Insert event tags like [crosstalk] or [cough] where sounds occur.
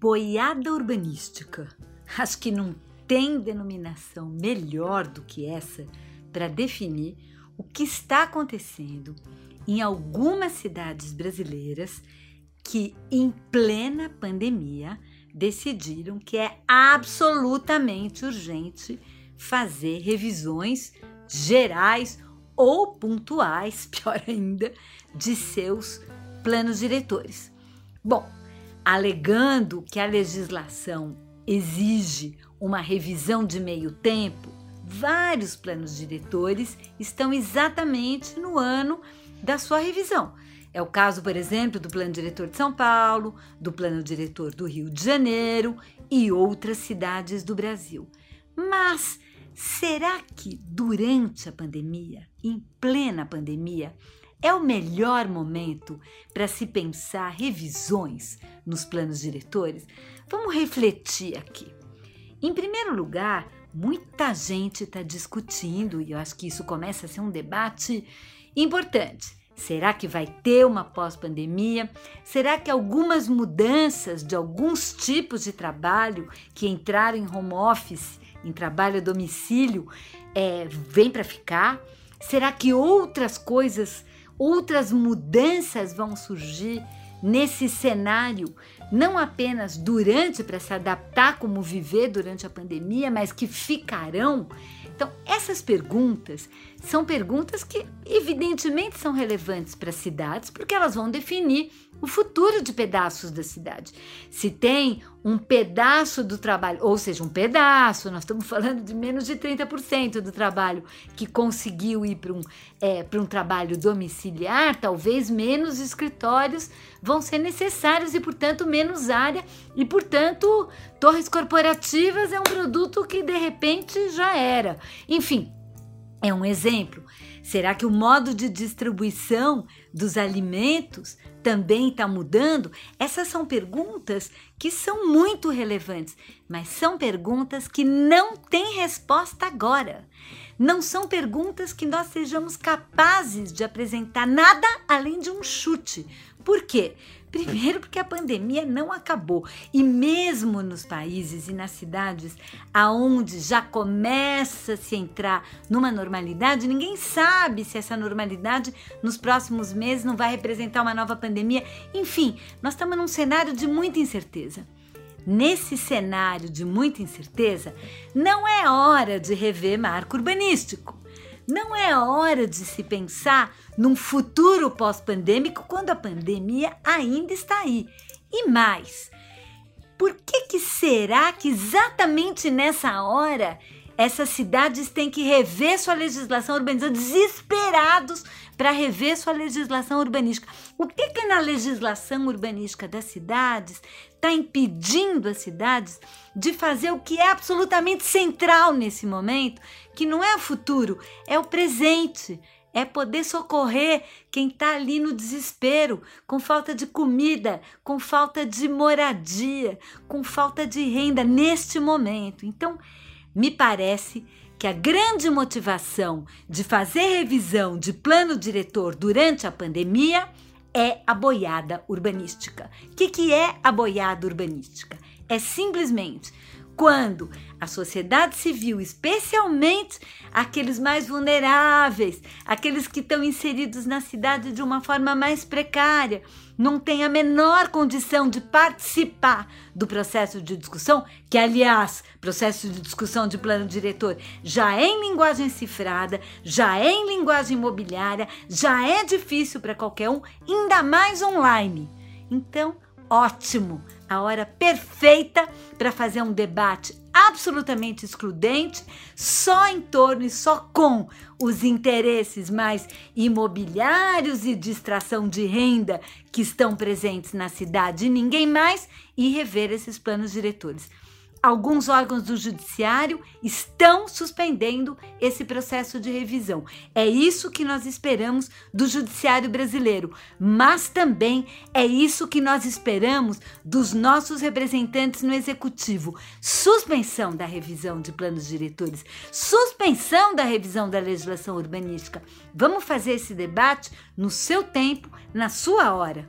Boiada urbanística. Acho que não tem denominação melhor do que essa para definir o que está acontecendo em algumas cidades brasileiras que, em plena pandemia, decidiram que é absolutamente urgente fazer revisões gerais ou pontuais, [laughs] pior ainda, de seus planos diretores. Bom, alegando que a legislação exige uma revisão de meio tempo, vários planos diretores estão exatamente no ano da sua revisão. É o caso, por exemplo, do Plano Diretor de São Paulo, do Plano Diretor do Rio de Janeiro e outras cidades do Brasil. Mas será que durante a pandemia, em plena pandemia, é o melhor momento para se pensar revisões nos planos diretores? Vamos refletir aqui. Em primeiro lugar, muita gente está discutindo, e eu acho que isso começa a ser um debate importante. Será que vai ter uma pós-pandemia? Será que algumas mudanças de alguns tipos de trabalho que entraram em home office, em trabalho a domicílio, é, vem para ficar? Será que outras coisas outras mudanças vão surgir nesse cenário, não apenas durante para se adaptar como viver durante a pandemia, mas que ficarão. Então, essas perguntas são perguntas que evidentemente são relevantes para as cidades, porque elas vão definir o futuro de pedaços da cidade. Se tem um pedaço do trabalho, ou seja, um pedaço, nós estamos falando de menos de 30% do trabalho que conseguiu ir para um, é, um trabalho domiciliar, talvez menos escritórios vão ser necessários e, portanto, menos área, e, portanto, torres corporativas é um produto que de repente já era. Enfim, é um exemplo. Será que o modo de distribuição dos alimentos também está mudando? Essas são perguntas que são muito relevantes, mas são perguntas que não têm resposta agora. Não são perguntas que nós sejamos capazes de apresentar nada além de um chute. Por quê? Primeiro, porque a pandemia não acabou. E mesmo nos países e nas cidades aonde já começa a se entrar numa normalidade, ninguém sabe se essa normalidade nos próximos meses não vai representar uma nova pandemia. Enfim, nós estamos num cenário de muita incerteza. Nesse cenário de muita incerteza, não é hora de rever marco urbanístico. Não é hora de se pensar num futuro pós-pandêmico quando a pandemia ainda está aí. E mais, por que, que será que exatamente nessa hora essas cidades têm que rever sua legislação urbanística, desesperados para rever sua legislação urbanística. O que, que na legislação urbanística das cidades está impedindo as cidades de fazer o que é absolutamente central nesse momento, que não é o futuro, é o presente. É poder socorrer quem está ali no desespero, com falta de comida, com falta de moradia, com falta de renda neste momento. Então, me parece que a grande motivação de fazer revisão de plano diretor durante a pandemia é a boiada urbanística. O que, que é a boiada urbanística? É simplesmente quando a sociedade civil, especialmente aqueles mais vulneráveis, aqueles que estão inseridos na cidade de uma forma mais precária, não tem a menor condição de participar do processo de discussão, que aliás, processo de discussão de plano diretor já é em linguagem cifrada, já é em linguagem imobiliária, já é difícil para qualquer um, ainda mais online. Então, ótimo, a hora perfeita para fazer um debate absolutamente excludente, só em torno e só com os interesses mais imobiliários e de extração de renda que estão presentes na cidade e ninguém mais, e rever esses planos diretores alguns órgãos do judiciário estão suspendendo esse processo de revisão. É isso que nós esperamos do judiciário brasileiro, mas também é isso que nós esperamos dos nossos representantes no executivo. Suspensão da revisão de planos diretores, suspensão da revisão da legislação urbanística. Vamos fazer esse debate no seu tempo, na sua hora.